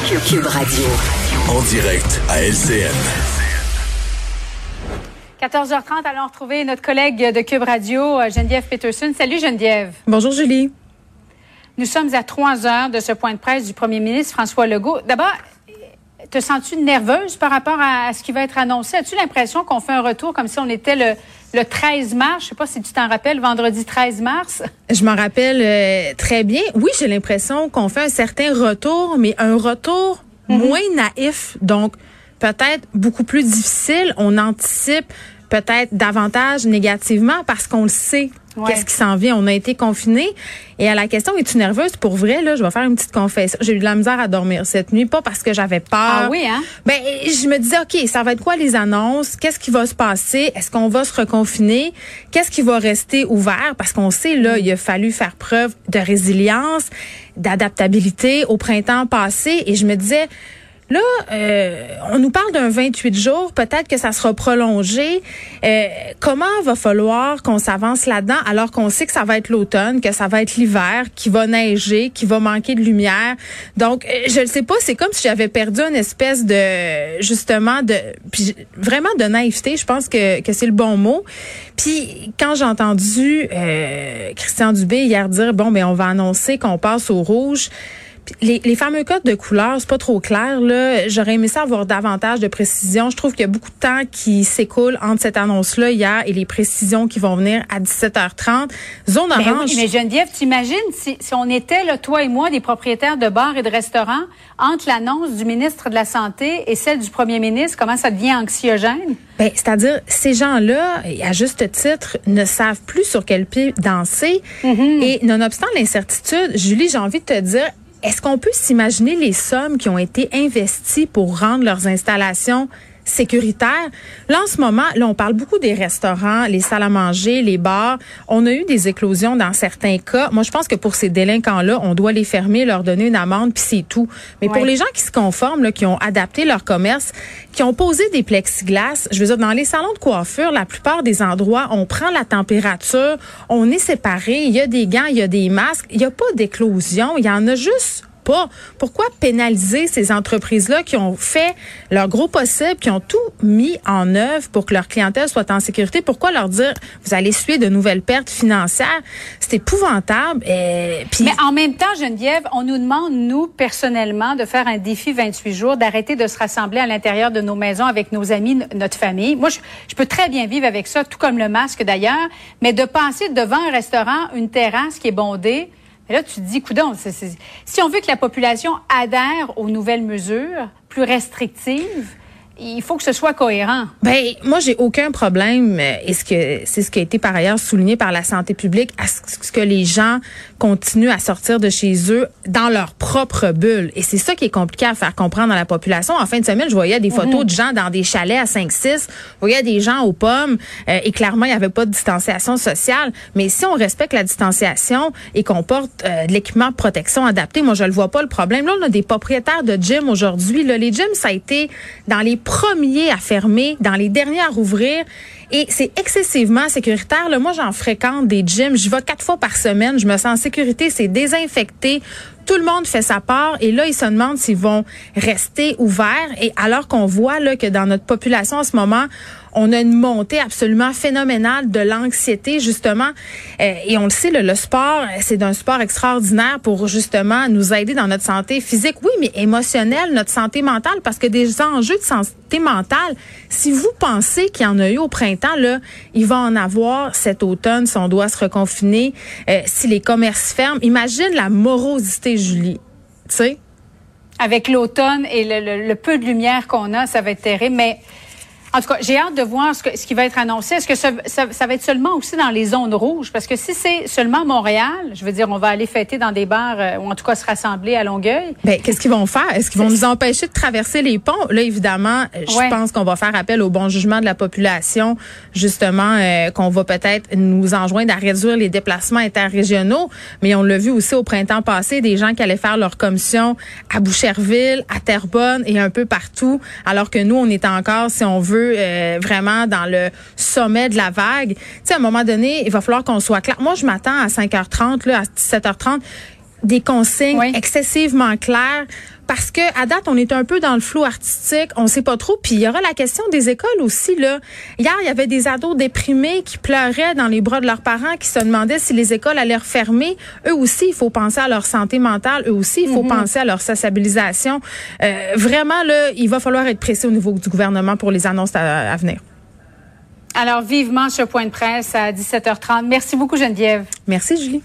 Cube Radio. En direct à LCN. 14h30, allons retrouver notre collègue de Cube Radio, euh, Geneviève Peterson. Salut Geneviève. Bonjour Julie. Nous sommes à trois heures de ce point de presse du premier ministre François Legault. D'abord, te sens-tu nerveuse par rapport à, ce qui va être annoncé? As-tu l'impression qu'on fait un retour comme si on était le, le 13 mars? Je sais pas si tu t'en rappelles, vendredi 13 mars. Je m'en rappelle euh, très bien. Oui, j'ai l'impression qu'on fait un certain retour, mais un retour mhm. moins naïf. Donc, peut-être beaucoup plus difficile. On anticipe peut-être davantage négativement parce qu'on le sait. Qu'est-ce qui s'en vient? On a été confinés. Et à la question, es-tu nerveuse? Pour vrai, là, je vais faire une petite confession. J'ai eu de la misère à dormir cette nuit, pas parce que j'avais peur. Ah oui, hein? Ben, je me disais, OK, ça va être quoi les annonces? Qu'est-ce qui va se passer? Est-ce qu'on va se reconfiner? Qu'est-ce qui va rester ouvert? Parce qu'on sait, là, il a fallu faire preuve de résilience, d'adaptabilité au printemps passé. Et je me disais, Là, euh, on nous parle d'un 28 jours, peut-être que ça sera prolongé. Euh, comment va falloir qu'on s'avance là-dedans alors qu'on sait que ça va être l'automne, que ça va être l'hiver, qu'il va neiger, qu'il va manquer de lumière? Donc, euh, je ne sais pas, c'est comme si j'avais perdu une espèce de, justement, de, vraiment de naïveté. Je pense que, que c'est le bon mot. Puis quand j'ai entendu Christian Dubé hier dire, bon, ben on va annoncer qu'on passe au rouge. Les, les, fameux codes de couleur, c'est pas trop clair. Là, j'aurais aimé ça avoir davantage de précision. Je trouve qu'il y a beaucoup de temps qui s'écoule entre cette annonce-là hier et les précisions qui vont venir à 17h30. Zone mais orange. Oui, mais Geneviève, t'imagines si, si on était là, toi et moi, des propriétaires de bars et de restaurants, entre l'annonce du ministre de la santé et celle du premier ministre, comment ça devient anxiogène? Ben, c'est-à-dire ces gens-là, à juste titre, ne savent plus sur quel pied danser. Mm-hmm. Et nonobstant l'incertitude, Julie, j'ai envie de te dire, est-ce qu'on peut s'imaginer les sommes qui ont été investies pour rendre leurs installations sécuritaire. Là, en ce moment, là, on parle beaucoup des restaurants, les salles à manger, les bars. On a eu des éclosions dans certains cas. Moi, je pense que pour ces délinquants-là, on doit les fermer, leur donner une amende, puis c'est tout. Mais pour les gens qui se conforment, là, qui ont adapté leur commerce, qui ont posé des plexiglas, je veux dire, dans les salons de coiffure, la plupart des endroits, on prend la température, on est séparés, il y a des gants, il y a des masques, il n'y a pas d'éclosion, il y en a juste Pourquoi pénaliser ces entreprises-là qui ont fait leur gros possible, qui ont tout mis en œuvre pour que leur clientèle soit en sécurité? Pourquoi leur dire, vous allez suivre de nouvelles pertes financières? C'est épouvantable. Mais en même temps, Geneviève, on nous demande, nous, personnellement, de faire un défi 28 jours, d'arrêter de se rassembler à l'intérieur de nos maisons avec nos amis, notre famille. Moi, je peux très bien vivre avec ça, tout comme le masque d'ailleurs, mais de passer devant un restaurant, une terrasse qui est bondée, et là, tu te dis, coudon, si on veut que la population adhère aux nouvelles mesures plus restrictives, il faut que ce soit cohérent. Ben moi j'ai aucun problème euh, et ce que c'est ce qui a été par ailleurs souligné par la santé publique à ce que les gens continuent à sortir de chez eux dans leur propre bulle et c'est ça qui est compliqué à faire comprendre à la population. En fin de semaine, je voyais des photos mhm. de gens dans des chalets à 5 6, je voyais des gens aux pommes euh, et clairement il n'y avait pas de distanciation sociale, mais si on respecte la distanciation et qu'on porte euh, de l'équipement de protection adapté, moi je le vois pas le problème. Là on a des propriétaires de gym aujourd'hui, là les gyms ça a été dans les premiers à fermer, dans les derniers à rouvrir. Et c'est excessivement sécuritaire. Là, moi, j'en fréquente des gyms. Je vais quatre fois par semaine. Je me sens en sécurité. C'est désinfecté. Tout le monde fait sa part. Et là, ils se demandent s'ils vont rester ouverts. Et alors qu'on voit là, que dans notre population en ce moment, on a une montée absolument phénoménale de l'anxiété, justement. Euh, et on le sait, le, sport, c'est un sport extraordinaire pour justement nous aider dans notre santé physique, oui, mais émotionnelle, notre santé mentale, parce que des enjeux de santé mentale, si vous pensez qu'il y en a eu au printemps, là, il va en avoir cet automne si on doit se reconfiner, euh, si les commerces ferment. Imagine la morosité, Julie. Tu sais? Avec l'automne et le, le, peu de lumière qu'on a, ça va être terrible. Mais en tout cas, j'ai hâte de voir ce, ce, qui va être annoncé. Est-ce que ça, ça, va être seulement aussi dans les zones rouges? Parce que si c'est seulement Montréal, je veux dire, on va aller fêter dans des bars euh, ou en tout cas se rassembler à Longueuil. Ben, qu'est-ce qu'ils vont faire? Est-ce qu'ils vont nous empêcher de traverser les ponts? Là, évidemment, euh, je pense qu'on va faire appel au bon jugement de la population, justement, euh, qu'on va peut-être nous enjoindre à réduire les déplacements interrégionaux. Mais on l'a vu aussi au printemps passé, des gens qui allaient faire leur commission à Boucherville, à Terrebonne et un peu partout, alors que nous, on est encore, si on veut, euh, vraiment dans le sommet de la vague. Tu sais, à un moment donné, il va falloir qu'on soit clair. Moi, je m'attends à 5h30, là, à 17h30 des consignes excessivement claires parce que à date on est un peu dans le flou artistique, on sait pas trop. Puis il y aura la question des écoles aussi là. Hier il y avait des ados déprimés qui pleuraient dans les bras de leurs parents, qui se demandaient si les écoles allaient refermer. Eux aussi il faut penser à leur santé mentale. Eux aussi il faut mhm. penser à leur sociabilisation. Euh, vraiment là il va falloir être pressé au niveau du gouvernement pour les annonces à venir. Alors, vivement ce point de presse à 17h30. Merci beaucoup, Geneviève. Merci, Julie.